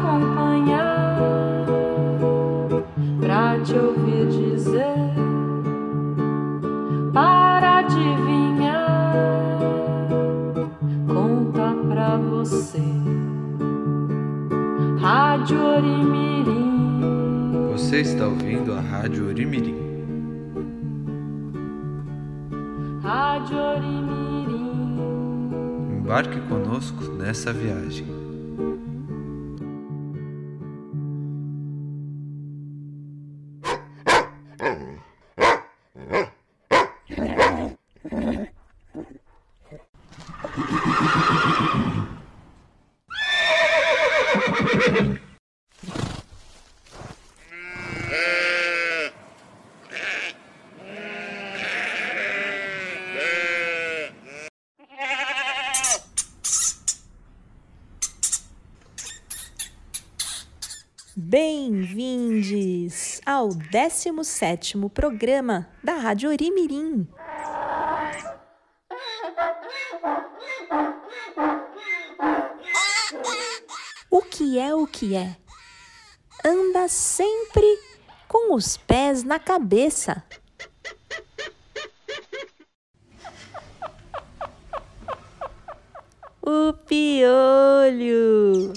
acompanhar, pra te ouvir dizer, para adivinhar, conta pra você. Rádio Orimirim. Você está ouvindo a Rádio Orimirim. Rádio Orimirim. Embarque conosco nessa viagem. Bem-vindos ao 17º programa da Rádio Orimirim. Que é o que é? Anda sempre com os pés na cabeça. O piolho.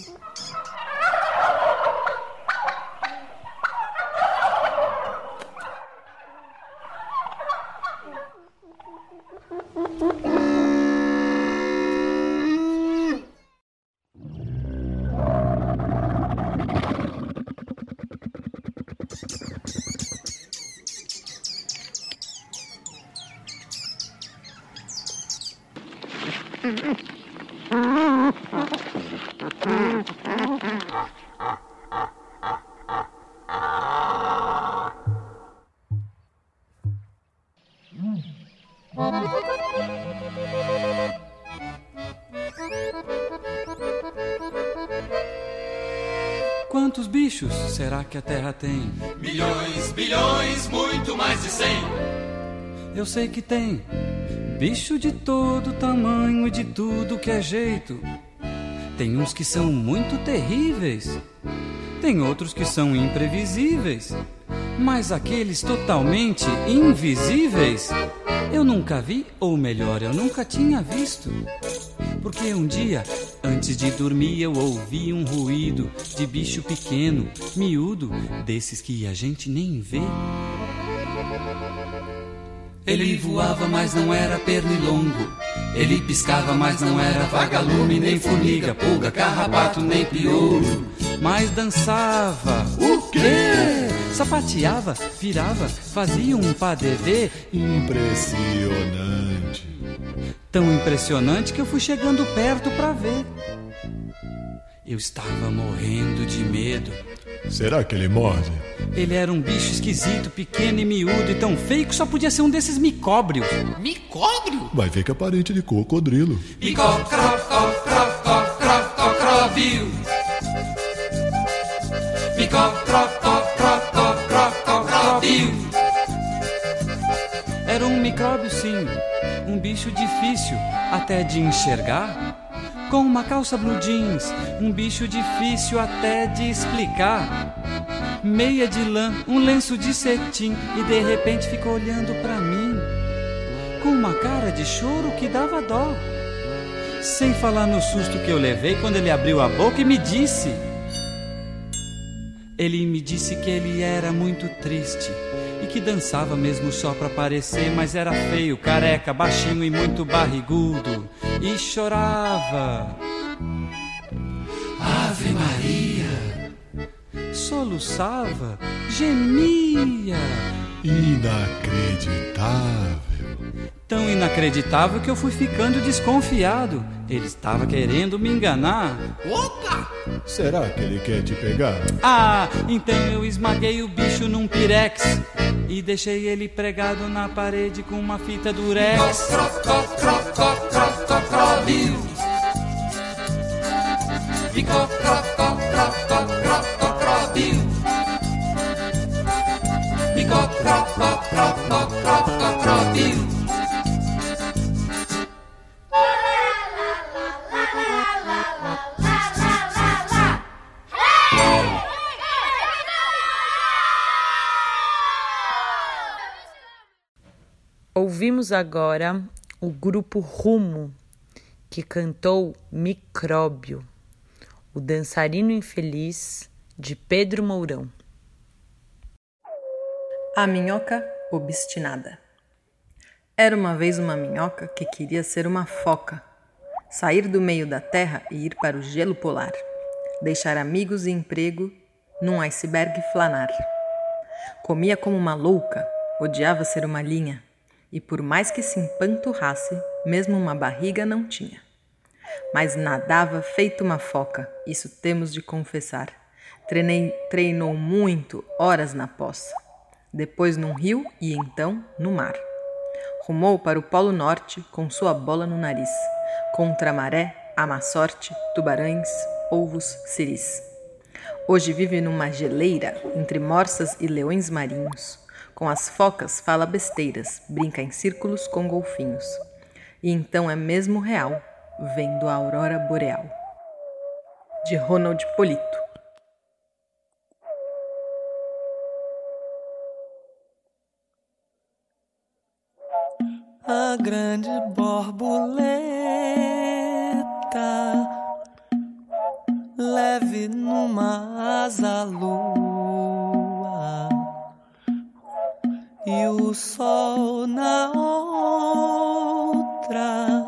Será que a Terra tem? Milhões, bilhões, muito mais de cem. Eu sei que tem bicho de todo tamanho e de tudo que é jeito. Tem uns que são muito terríveis, tem outros que são imprevisíveis, mas aqueles totalmente invisíveis eu nunca vi, ou melhor, eu nunca tinha visto. Porque um dia, antes de dormir, eu ouvi um ruído de bicho pequeno, miúdo, desses que a gente nem vê. Ele voava, mas não era pernilongo. Ele piscava, mas não era vagalume, nem formiga, pulga, carrapato, nem piolho. Mas dançava. O quê? Sapateava, virava, fazia um padedê Impressionante. tão impressionante que eu fui chegando perto pra ver. Eu estava morrendo de medo. Será que ele morde? Ele era um bicho esquisito, pequeno e miúdo e tão feio que só podia ser um desses micóbrios. Micóbrio? Vai ver que é parente de cocodrilo. Micó, crovil. Micó. Era um micróbio, sim, um bicho difícil até de enxergar. Com uma calça blue jeans, um bicho difícil até de explicar. Meia de lã, um lenço de cetim e de repente ficou olhando pra mim com uma cara de choro que dava dó. Sem falar no susto que eu levei quando ele abriu a boca e me disse. Ele me disse que ele era muito triste que dançava mesmo só pra parecer, mas era feio, careca, baixinho e muito barrigudo e chorava. Ave Maria. Soluçava, gemia. Inacreditável. Tão inacreditável que eu fui ficando desconfiado. Ele estava querendo me enganar. Opa! Será que ele quer te pegar? Ah, então eu esmaguei o bicho num pirex e deixei ele pregado na parede com uma fita durex. Crocodilo. Ficou crocodilo. Ouvimos agora o grupo Rumo, que cantou Micróbio, o dançarino infeliz de Pedro Mourão. A minhoca obstinada. Era uma vez uma minhoca que queria ser uma foca, sair do meio da terra e ir para o gelo polar, deixar amigos e emprego num iceberg flanar. Comia como uma louca, odiava ser uma linha, e por mais que se empanturrasse, mesmo uma barriga não tinha. Mas nadava feito uma foca, isso temos de confessar. Treinei, treinou muito, horas na poça, depois num rio e então no mar. Rumou para o Polo Norte com sua bola no nariz, contra a maré, a má sorte, tubarões, polvos, ciris. Hoje vive numa geleira entre morsas e leões marinhos. Com as focas fala besteiras, brinca em círculos com golfinhos. E então é mesmo real, vendo a aurora boreal. De Ronald Polito. A grande borboleta leve numa asa lua e o sol na outra.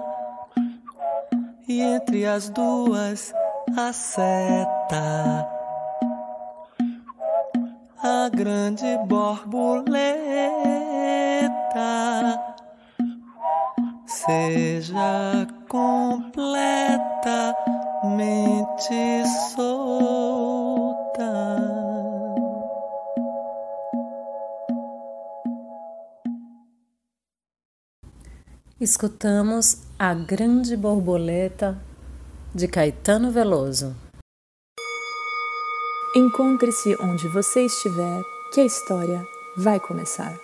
E entre as duas a seta. A grande borboleta. Seja completamente solta. Escutamos A Grande Borboleta de Caetano Veloso. Encontre-se onde você estiver, que a história vai começar.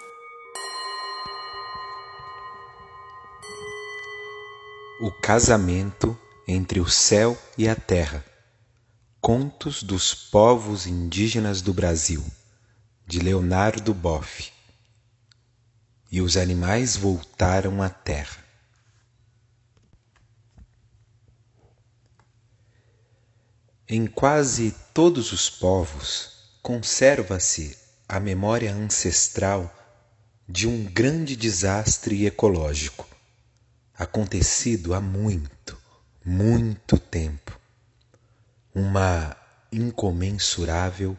O casamento entre o céu e a terra. Contos dos povos indígenas do Brasil, de Leonardo Boff. E os animais voltaram à terra. Em quase todos os povos conserva-se a memória ancestral de um grande desastre ecológico acontecido há muito, muito tempo. Uma incomensurável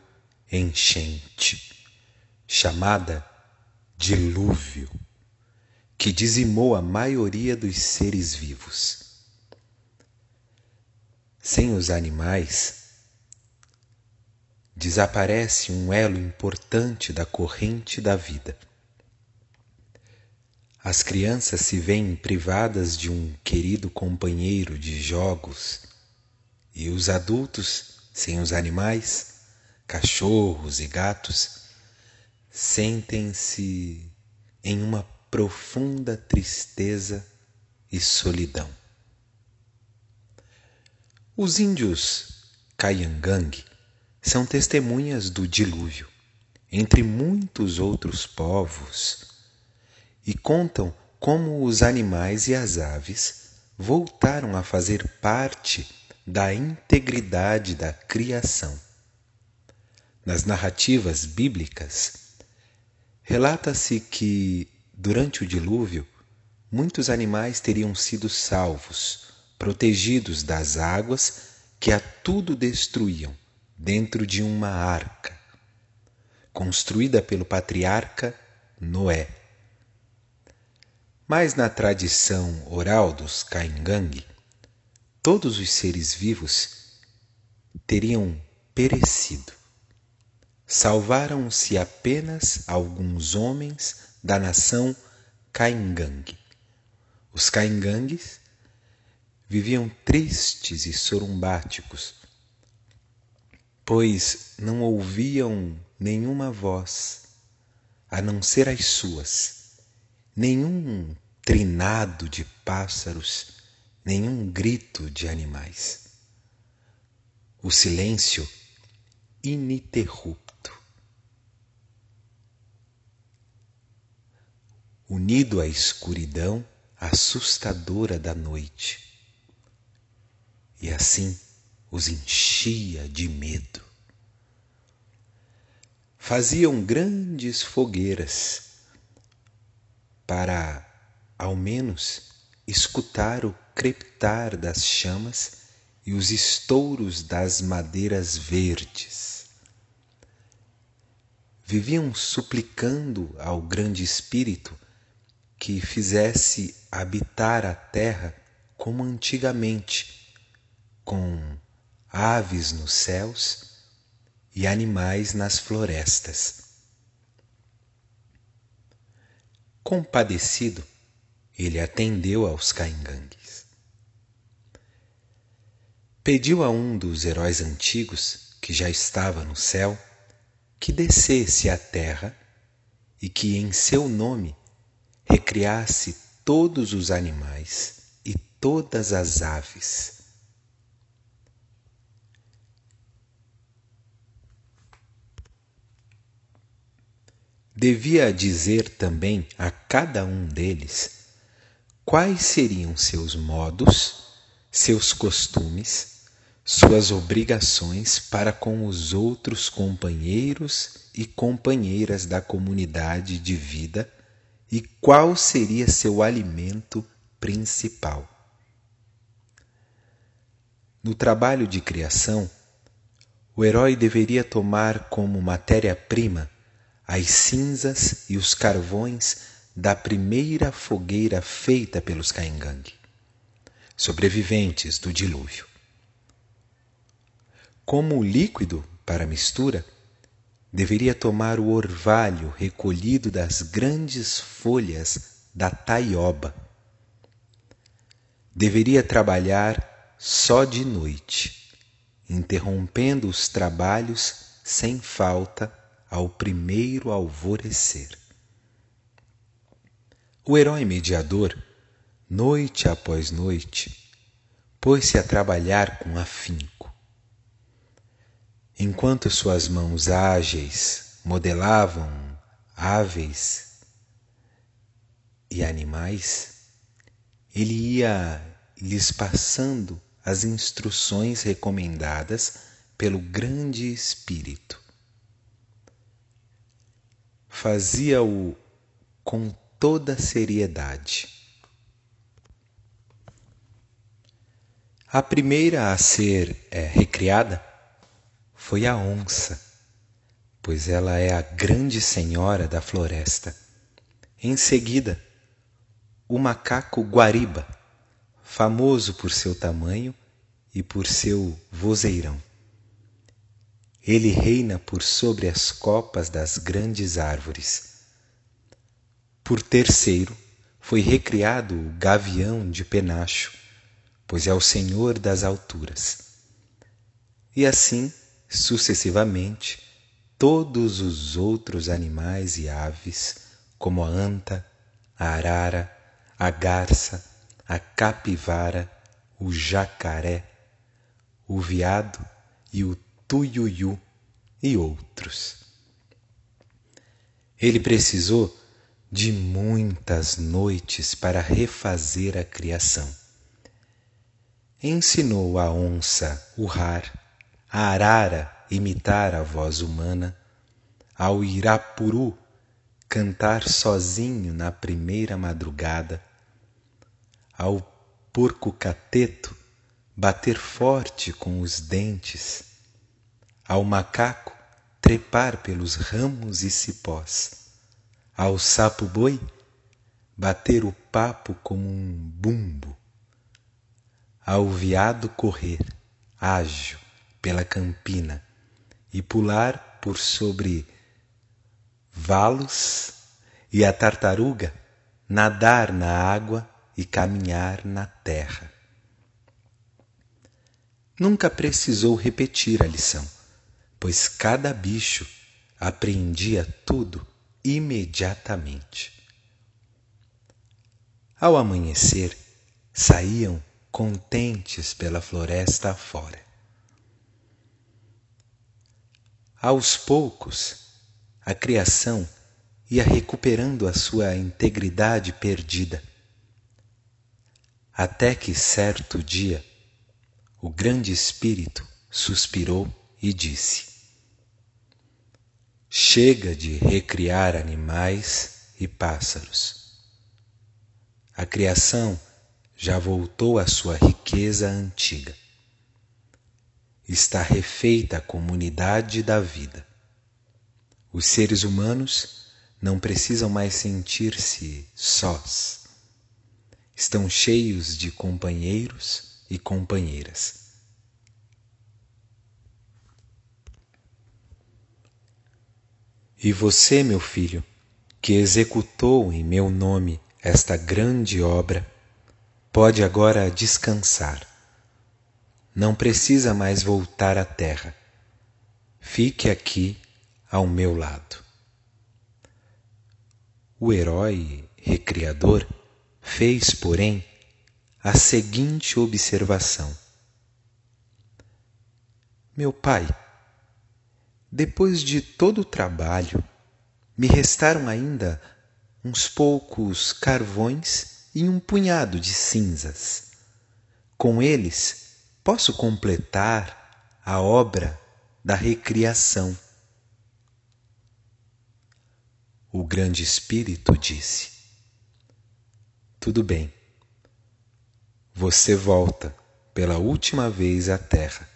enchente, chamada dilúvio, que dizimou a maioria dos seres vivos. Sem os animais, desaparece um elo importante da corrente da vida. As crianças se veem privadas de um querido companheiro de jogos e os adultos, sem os animais, cachorros e gatos, sentem-se em uma profunda tristeza e solidão. Os índios Kayangang são testemunhas do dilúvio, entre muitos outros povos e contam como os animais e as aves voltaram a fazer parte da integridade da criação. Nas narrativas bíblicas, relata-se que, durante o dilúvio, muitos animais teriam sido salvos, protegidos das águas que a tudo destruíam dentro de uma arca, construída pelo patriarca Noé. Mas na tradição oral dos Caingangue, todos os seres vivos teriam perecido. Salvaram-se apenas alguns homens da nação Caingangue. Os Caingangues viviam tristes e sorumbáticos, pois não ouviam nenhuma voz, a não ser as suas, nenhum trinado de pássaros, nenhum grito de animais. O silêncio ininterrupto. Unido à escuridão assustadora da noite e assim os enchia de medo. Faziam grandes fogueiras para, ao menos, escutar o crepitar das chamas e os estouros das madeiras verdes. Viviam suplicando ao Grande Espírito que fizesse habitar a terra como antigamente com aves nos céus e animais nas florestas. Compadecido, ele atendeu aos caingangues. Pediu a um dos heróis antigos, que já estava no céu, que descesse à terra e que em seu nome recriasse todos os animais e todas as aves. Devia dizer também a cada um deles quais seriam seus modos, seus costumes, suas obrigações para com os outros companheiros e companheiras da comunidade de vida e qual seria seu alimento principal. No trabalho de criação, o herói deveria tomar como matéria-prima as cinzas e os carvões da primeira fogueira feita pelos Caingangue, sobreviventes do dilúvio. Como líquido para mistura, deveria tomar o orvalho recolhido das grandes folhas da taioba. Deveria trabalhar só de noite, interrompendo os trabalhos sem falta ao primeiro alvorecer. O herói mediador, noite após noite, pôs-se a trabalhar com afinco. Enquanto suas mãos ágeis modelavam aves e animais, ele ia lhes passando as instruções recomendadas pelo grande Espírito fazia-o com toda seriedade. A primeira a ser é, recriada foi a onça, pois ela é a grande senhora da floresta. Em seguida, o macaco guariba, famoso por seu tamanho e por seu vozeirão. Ele reina por sobre as copas das grandes árvores. Por terceiro, foi recriado o gavião de penacho, pois é o senhor das alturas. E assim, sucessivamente, todos os outros animais e aves, como a anta, a arara, a garça, a capivara, o jacaré, o veado e o Tuiuiu e outros. Ele precisou de muitas noites para refazer a criação. Ensinou a onça urrar, a arara imitar a voz humana, ao irapuru cantar sozinho na primeira madrugada, ao porco cateto bater forte com os dentes ao macaco trepar pelos ramos e cipós, ao sapo-boi bater o papo como um bumbo, ao veado correr, ágil, pela campina e pular por sobre valos e a tartaruga nadar na água e caminhar na terra. Nunca precisou repetir a lição, pois cada bicho aprendia tudo imediatamente. Ao amanhecer, saíam contentes pela floresta afora. Aos poucos, a criação ia recuperando a sua integridade perdida. Até que certo dia, o grande espírito suspirou e disse: Chega de recriar animais e pássaros. A criação já voltou à sua riqueza antiga. Está refeita a comunidade da vida. Os seres humanos não precisam mais sentir-se sós. Estão cheios de companheiros e companheiras. E você, meu filho, que executou em meu nome esta grande obra, pode agora descansar. Não precisa mais voltar à terra. Fique aqui ao meu lado. O herói recriador fez, porém, a seguinte observação: Meu pai, depois de todo o trabalho, me restaram ainda uns poucos carvões e um punhado de cinzas. Com eles, posso completar a obra da recriação. O grande espírito disse: Tudo bem, você volta pela última vez à terra.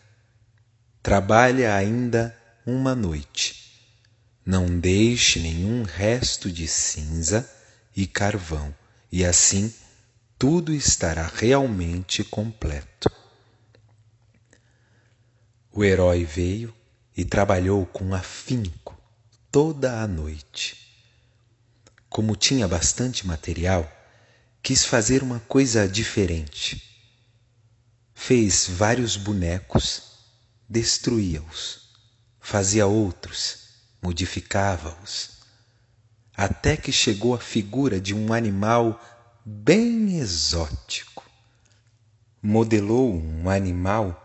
Trabalha ainda uma noite. Não deixe nenhum resto de cinza e carvão e assim tudo estará realmente completo. O herói veio e trabalhou com afinco toda a noite. Como tinha bastante material, quis fazer uma coisa diferente. Fez vários bonecos, destruía-os, fazia outros, modificava-os até que chegou à figura de um animal bem exótico. Modelou um animal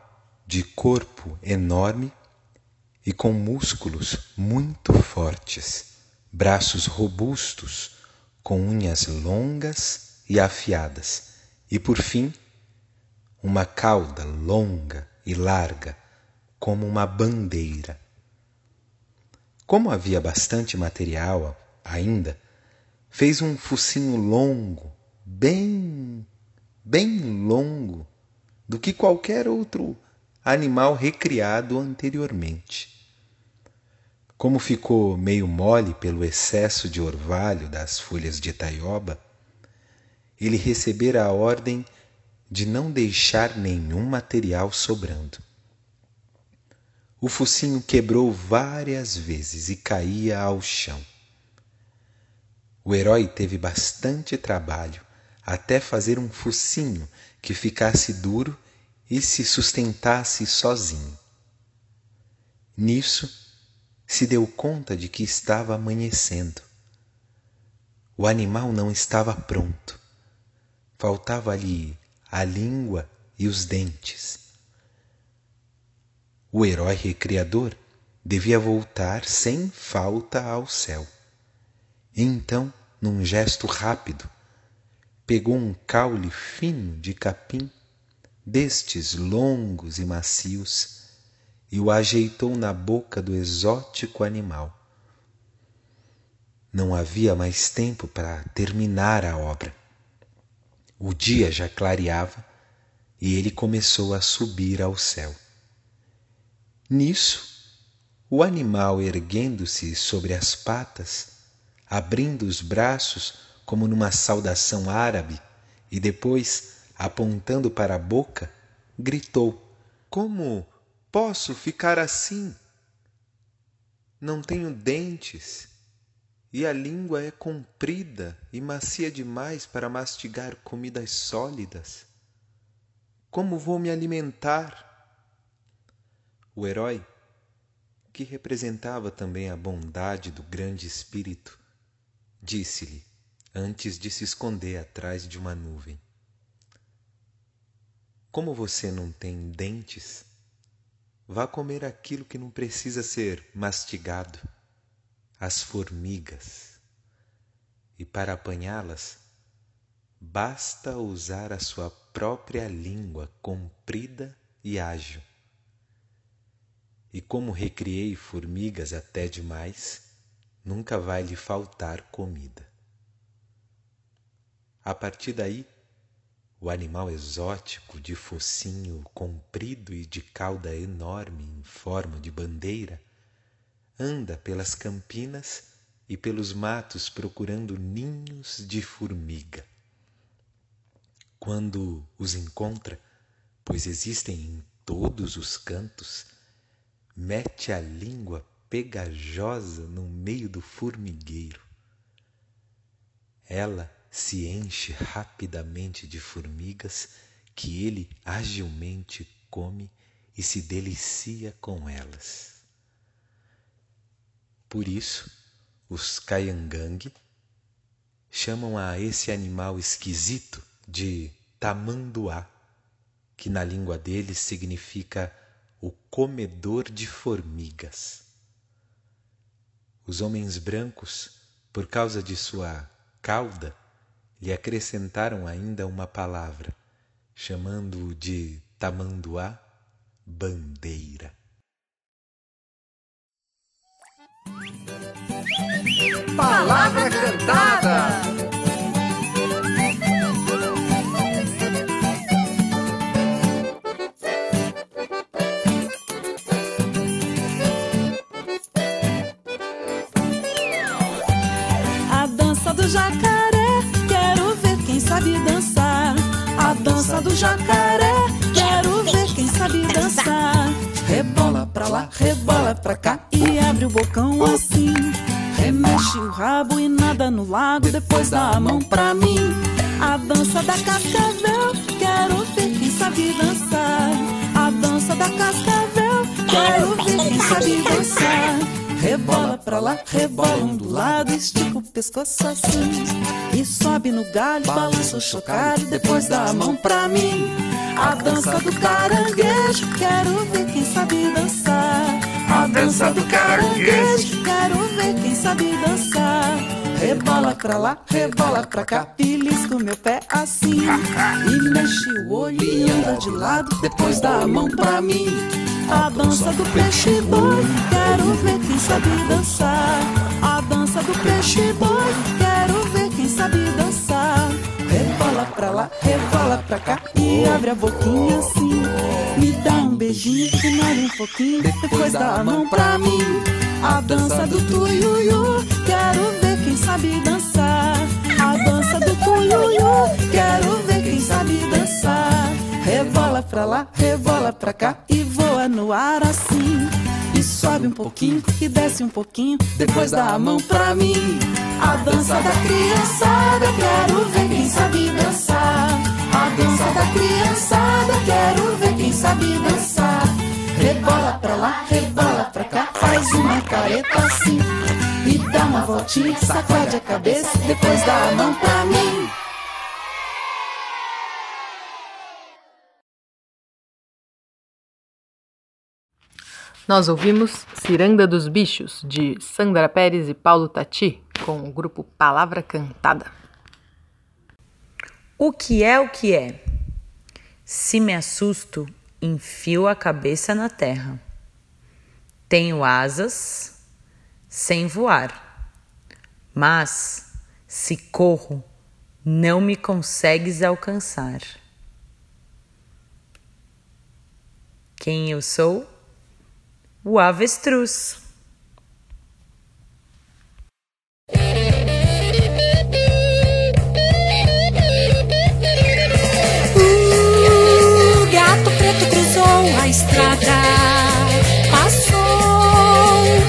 de corpo enorme e com músculos muito fortes, braços robustos, com unhas longas e afiadas, e por fim, uma cauda longa e larga, como uma bandeira. Como havia bastante material ainda, fez um focinho longo, bem, bem longo, do que qualquer outro animal recriado anteriormente. Como ficou meio mole pelo excesso de orvalho das folhas de taioba, ele recebera a ordem de não deixar nenhum material sobrando. O focinho quebrou várias vezes e caía ao chão. O herói teve bastante trabalho até fazer um focinho que ficasse duro e se sustentasse sozinho. Nisso, se deu conta de que estava amanhecendo. O animal não estava pronto. Faltava-lhe a língua e os dentes. O herói recriador devia voltar sem falta ao céu. Então, num gesto rápido, pegou um caule fino de capim, destes longos e macios, e o ajeitou na boca do exótico animal. Não havia mais tempo para terminar a obra. O dia já clareava e ele começou a subir ao céu. Nisso, o animal erguendo-se sobre as patas, abrindo os braços como numa saudação árabe, e depois, apontando para a boca, gritou: Como posso ficar assim? Não tenho dentes e a língua é comprida e macia demais para mastigar comidas sólidas. Como vou me alimentar? O herói, que representava também a bondade do grande espírito, disse-lhe, antes de se esconder atrás de uma nuvem: Como você não tem dentes, vá comer aquilo que não precisa ser mastigado as formigas, e para apanhá-las, basta usar a sua própria língua comprida e ágil. E como recriei formigas até demais, nunca vai lhe faltar comida. A partir daí, o animal exótico de focinho comprido e de cauda enorme em forma de bandeira anda pelas campinas e pelos matos procurando ninhos de formiga. Quando os encontra, pois existem em todos os cantos, mete a língua pegajosa no meio do formigueiro. Ela se enche rapidamente de formigas que ele agilmente come e se delicia com elas. Por isso, os Kayangang chamam a esse animal esquisito de tamanduá, que na língua deles significa o comedor de formigas. Os homens brancos, por causa de sua cauda, lhe acrescentaram ainda uma palavra, chamando-o de tamanduá bandeira. Palavra cantada. A dança do jacaré, dança do jacaré, quero ver quem sabe dançar. Rebola pra lá, rebola pra cá e abre o bocão assim. Remexe o rabo e nada no lago, depois dá a mão pra mim. A dança da cascavel, quero ver quem sabe dançar. A dança da cascavel, quero ver quem sabe dançar. Rebola pra lá, rebola um do lado, estica o pescoço assim. E sobe no galho, balança o chocalho, depois dá a mão pra mim. A dança do caranguejo, quero ver quem sabe dançar. A dança do caranguejo, quero ver quem sabe dançar. Rebola pra lá, rebola pra cá, belisca o meu pé assim. E mexe o olho e anda de lado, depois dá a mão pra mim. A dança do peixe boi, quero ver quem sabe dançar. A dança do peixe boi, quero ver quem sabe dançar. Rebola pra lá, rebola pra cá e abre a boquinha assim. Me dá um beijinho molha um pouquinho, depois dá a mão pra mim. A dança do tuiuiu, quero ver quem sabe dançar. A dança do tuiuiu, quero ver quem sabe dançar. Pra lá, rebola pra cá e voa no ar assim. E sobe um pouquinho e desce um pouquinho, depois dá a mão pra mim. A dança da criançada, quero ver quem sabe dançar. A dança da criançada, quero ver quem sabe dançar. Rebola pra lá, rebola pra cá, faz uma careta assim. E dá uma voltinha, sacode a cabeça, depois dá a mão pra mim. Nós ouvimos Ciranda dos Bichos, de Sandra Pérez e Paulo Tati, com o grupo Palavra Cantada. O que é o que é? Se me assusto, enfio a cabeça na terra. Tenho asas sem voar, mas se corro, não me consegues alcançar. Quem eu sou? o avestruz. O gato preto cruzou a estrada, passou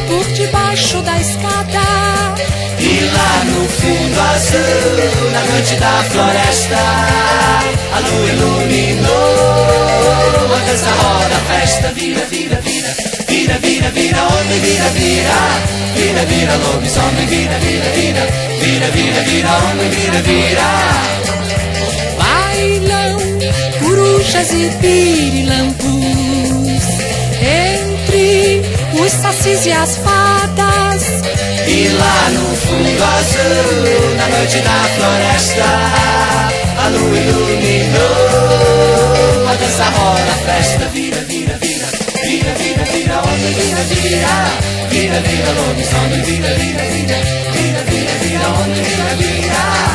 por debaixo da escada azul na noite da floresta. A lua iluminou a dança roda, a festa vira, vira, vira, vira, vira, vira, homem, vira, vira, vira, vira, lobisomem, vira, vira, vira, vira, vira, vira, homem, vira, vira. Bailam corujas e pirilampus os sacis e as fadas. E lá no fundo azul, na noite da floresta, a lua iluminou a dança roda, a festa vira, vira, vira, vira, vira, vira, homem, vira, vira, vira, vira, lobisomem, vira, vira, vira, vira, vira, vira, homem, vira, vira.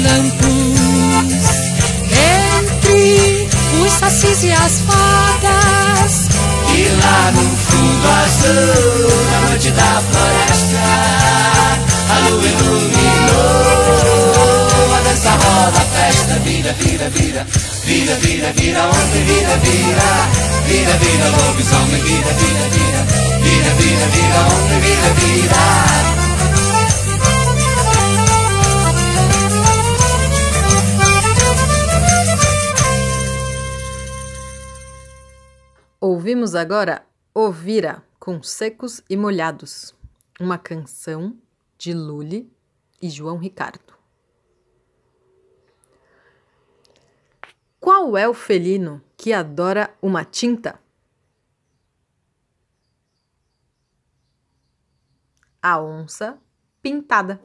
Pirilampus entre os sacis e as fadas. E lá no fundo azul, na noite da floresta, a lua iluminou a dança roda, a festa vira, vira, vira, vira, vira, vira, homem, vira, vira, vira, vira, lobisomem, vira, vira, vira, vira, vira, vira, homem, vira, vira. Ouvimos agora Ovira com Secos e Molhados, uma canção de Lully e João Ricardo. Qual é o felino que adora uma tinta? A onça pintada.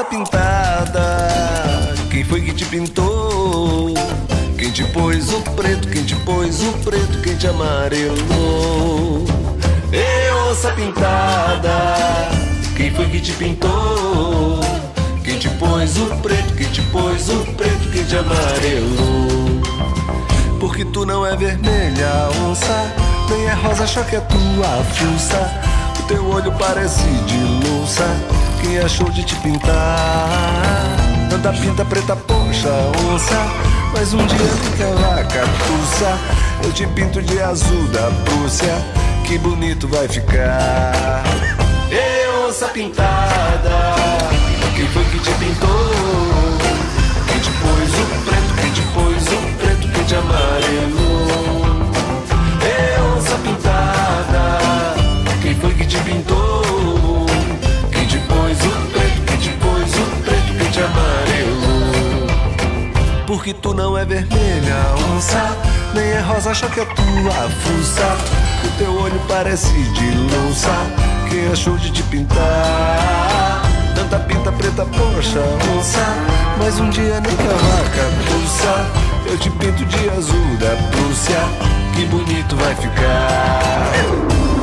Onça pintada, quem foi que te pintou? Quem te pôs o preto, quem te pôs o preto, quem te amarelou? Ê, onça pintada, quem foi que te pintou? Quem te pôs o preto, quem te pôs o preto, quem te amarelou? Porque tu não é vermelha, onça, nem é rosa, só que é tua fuça. O teu olho parece de louça, quem achou de te pintar? Tanta pinta preta, poxa, onça, mas um dia fica vaca, tussa. Eu te pinto de azul da Prússia, que bonito vai ficar. Ê, onça pintada, quem foi que te pintou? Quem te pôs o preto, quem te pôs o preto, quem te amarelou? Ê, onça pintada, quem foi que te pintou? Amarelou? Porque tu não é vermelha, onça, nem é rosa, que é tua fuça. O teu olho parece de louça, quem achou de te pintar? Tanta pinta preta, poxa, onça, mas um dia nem que a vaca pulsa. Eu te pinto de azul da Prússia, que bonito vai ficar.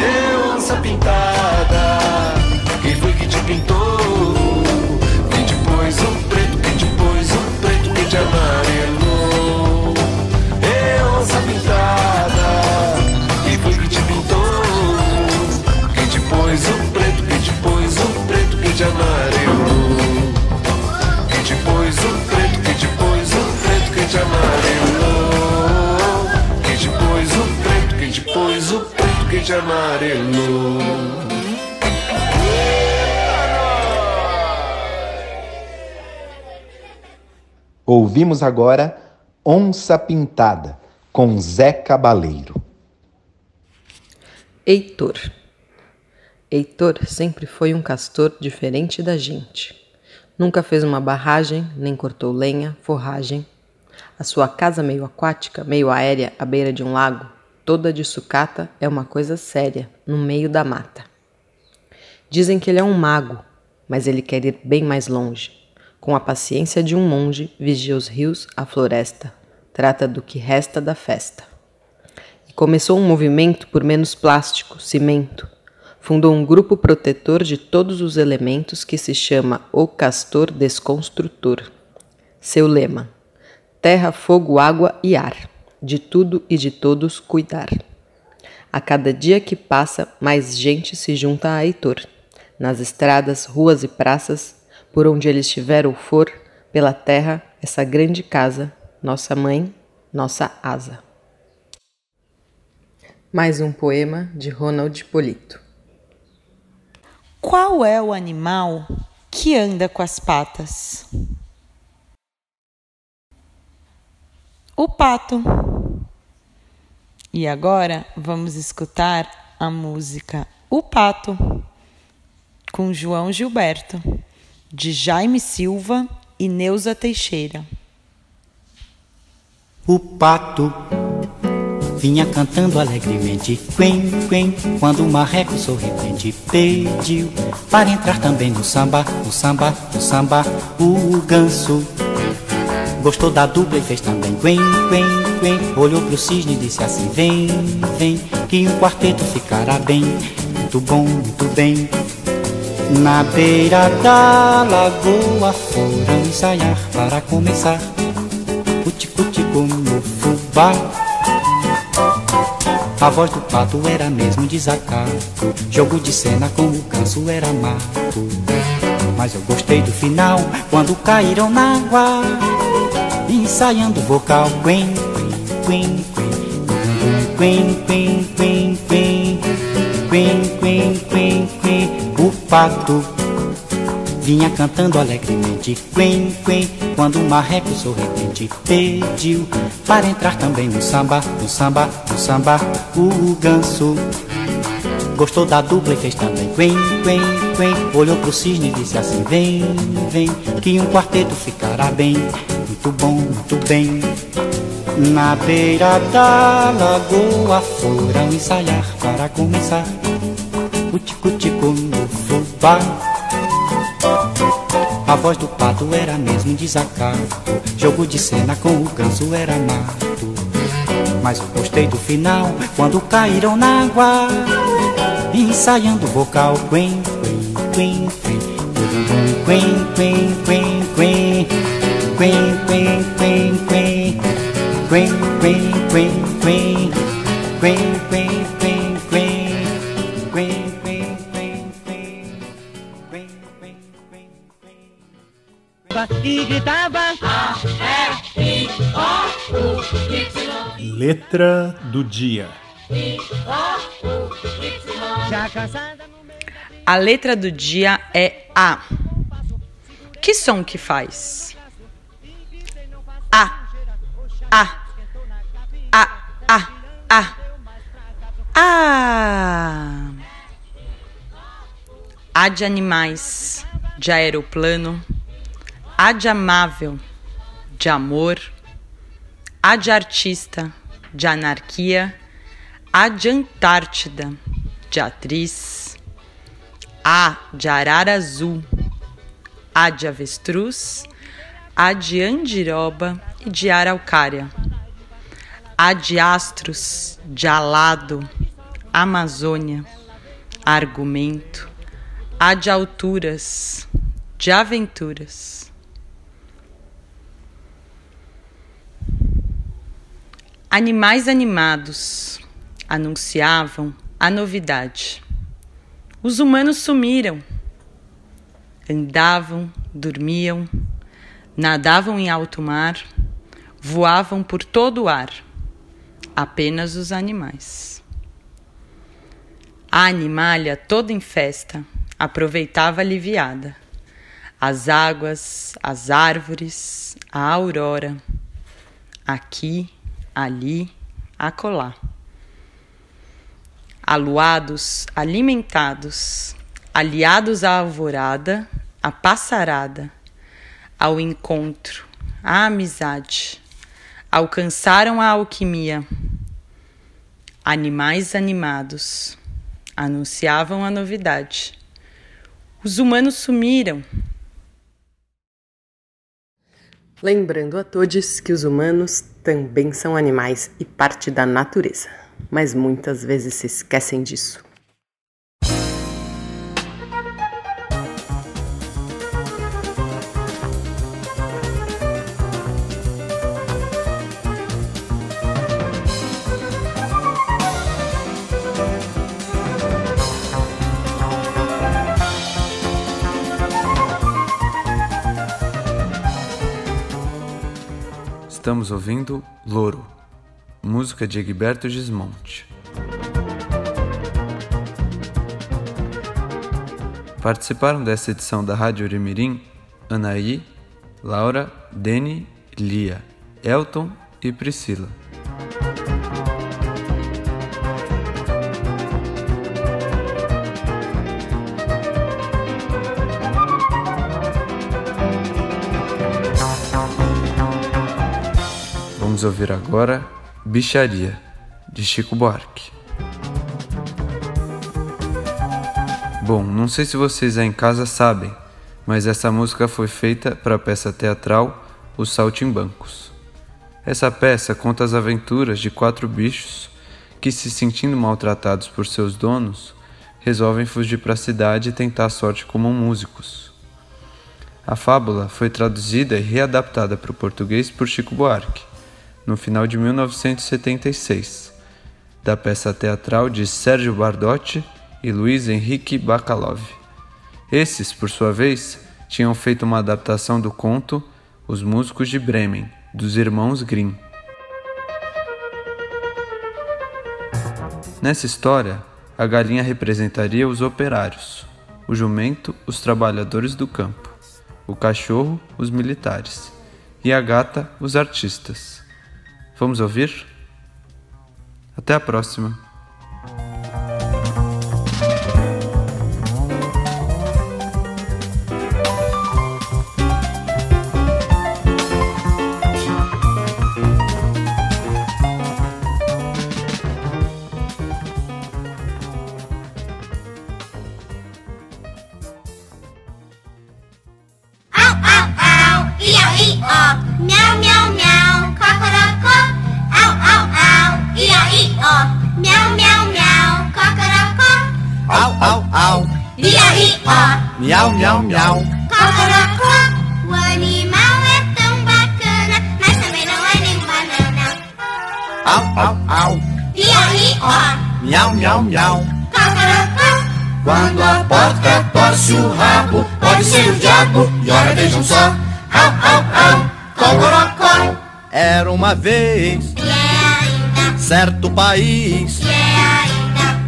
Eu, onça pintada, quem foi que te pintou? Te amarelou? Ouvimos agora Onça Pintada, com Zé Cabaleiro. Heitor. Heitor sempre foi um castor diferente da gente. Nunca fez uma barragem, nem cortou lenha, forragem. A sua casa meio aquática, meio aérea, à beira de um lago, toda de sucata, é uma coisa séria, no meio da mata. Dizem que ele é um mago, mas ele quer ir bem mais longe. Com a paciência de um monge, vigia os rios, a floresta, trata do que resta da festa. E começou um movimento por menos plástico, cimento. Fundou um grupo protetor de todos os elementos que se chama O Castor Desconstrutor. Seu lema: Terra, fogo, água e ar. De tudo e de todos cuidar. A cada dia que passa, mais gente se junta a Heitor. Nas estradas, ruas e praças, por onde ele estiver ou for, pela terra, essa grande casa, nossa mãe, nossa asa. Mais um poema de Ronald Polito. Qual é o animal que anda com as patas? O pato. E agora vamos escutar a música O Pato com João Gilberto, de Jaime Silva e Neuza Teixeira. O pato vinha cantando alegremente, quen, quen, quando o marreco sorridente pediu para entrar também no samba, no samba, no samba, o ganso. Gostou da dupla e fez também. Quen, quen, quen, olhou pro cisne e disse assim, vem, vem, que um quarteto ficará bem, muito bom, muito bem. Na beira da lagoa foram ensaiar para começar, cuti-cuti como fubá. A voz do pato era mesmo desacato. Jogo de cena com o canso era mato. Mas eu gostei do final Quando caíram na água Ensaiando vocal. Quen, quen Quen, quen, quen, quen Quen, quen, quen, quen. O pato vinha cantando alegremente. Quen, quen Quando o marreco sorridente pediu Para entrar também no samba, no samba, no samba. O ganso Gostou da dupla e fez também. Quen, quen, quen. Olhou pro cisne e disse assim Vem, vem Que um quarteto ficará bem Muito bom, muito bem. Na beira da lagoa Foram ensaiar para começar Cuti-cuti-cu no fubá. A voz do pato era mesmo desacato Jogo de cena com o ganso era mato. Mas gostei do final Quando caíram na água. Ensaiando o vocal Quen, quen, quen, quen. Quen, quen, quen, quen Quen, quen, quen, quen Quen, quen, quen, quen Quen, quen, quen, quen Quen, quen, quen, quen e gritava A, E, I, O, Y. Letra do dia. I, O, Y. Já cansada A letra do dia é A. Que som que faz? A. A. A. A. A. A. A de animais, de aeroplano. A de amável, de amor. A de artista, de anarquia. A de Antártida, de atriz. A de arara azul. A de avestruz. A de andiroba e de araucária. A de astros, de alado. Amazônia. Argumento. A de alturas, de aventuras. Animais animados anunciavam a novidade. Os humanos sumiram. Andavam, dormiam, nadavam em alto mar, voavam por todo o ar. Apenas os animais. A animalha, toda em festa, aproveitava aliviada. As águas, as árvores, a aurora. Aqui, ali, acolá. Aluados, alimentados, aliados à alvorada, à passarada, ao encontro, à amizade, alcançaram a alquimia. Animais animados anunciavam a novidade. Os humanos sumiram. Lembrando a todos que os humanos também são animais e parte da natureza, mas muitas vezes se esquecem disso. Estamos ouvindo Louro, música de Egberto Gismonte. Participaram dessa edição da Rádio Urimirim Anaí, Laura, Deni, Lia, Elton e Priscila. Vamos ouvir agora Bicharia, de Chico Buarque. Bom, não sei se vocês aí em casa sabem, mas essa música foi feita para a peça teatral Os Saltimbancos. Essa peça conta as aventuras de quatro bichos que, se sentindo maltratados por seus donos, resolvem fugir para a cidade e tentar a sorte como músicos. A fábula foi traduzida e readaptada para o português por Chico Buarque, no final de 1976, da peça teatral de Sérgio Bardotti e Luiz Henrique Bacalov. Esses, por sua vez, tinham feito uma adaptação do conto Os Músicos de Bremen, dos irmãos Grimm. Nessa história, a galinha representaria os operários, o jumento, os trabalhadores do campo, o cachorro, os militares e a gata, os artistas. Vamos ouvir? Até a próxima! Vez certo país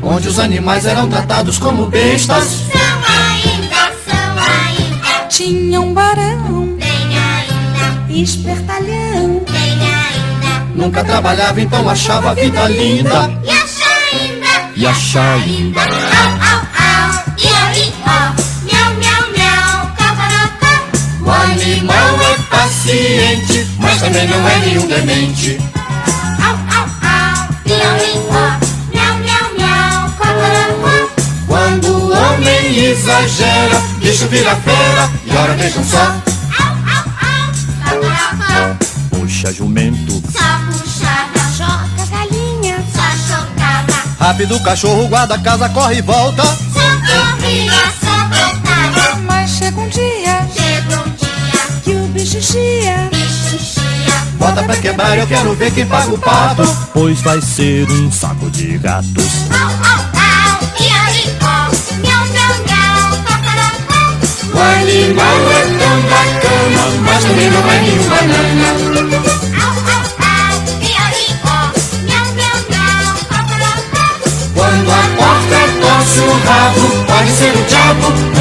onde os animais eram tratados como bestas. São ainda, são ainda. Tinha um barão, Tem ainda, espertalhão. tem ainda. Nunca trabalhava, então achava a vida linda. E acha ainda, E acha ainda. Au, au, au. E aí, ó. Miau, miau, miau. O animal é paciente, mas também não é nenhum demente. Au, au, au. Ó. Miau, miau, miau. Cocorocó. Quando o homem exagera, bicho vira fera, e ora vejam só. Au, au, au. Cocorocó. Puxa jumento, Só puxava, choca galinha, só chocava, rápido o cachorro guarda a casa, corre e volta. só corria, só voltava. Mas chega um dia Chegou um dia, que o bicho chia. Bota pra quebrar, eu quero ver quem paga o pato. Pois vai ser um saco de gatos. Au, au, au, miau, miau, miau. O animal é tão bacana, mas também não é nenhum banana. Miau, miau, miau. Quando a porta torce o rabo, pode ser o diabo.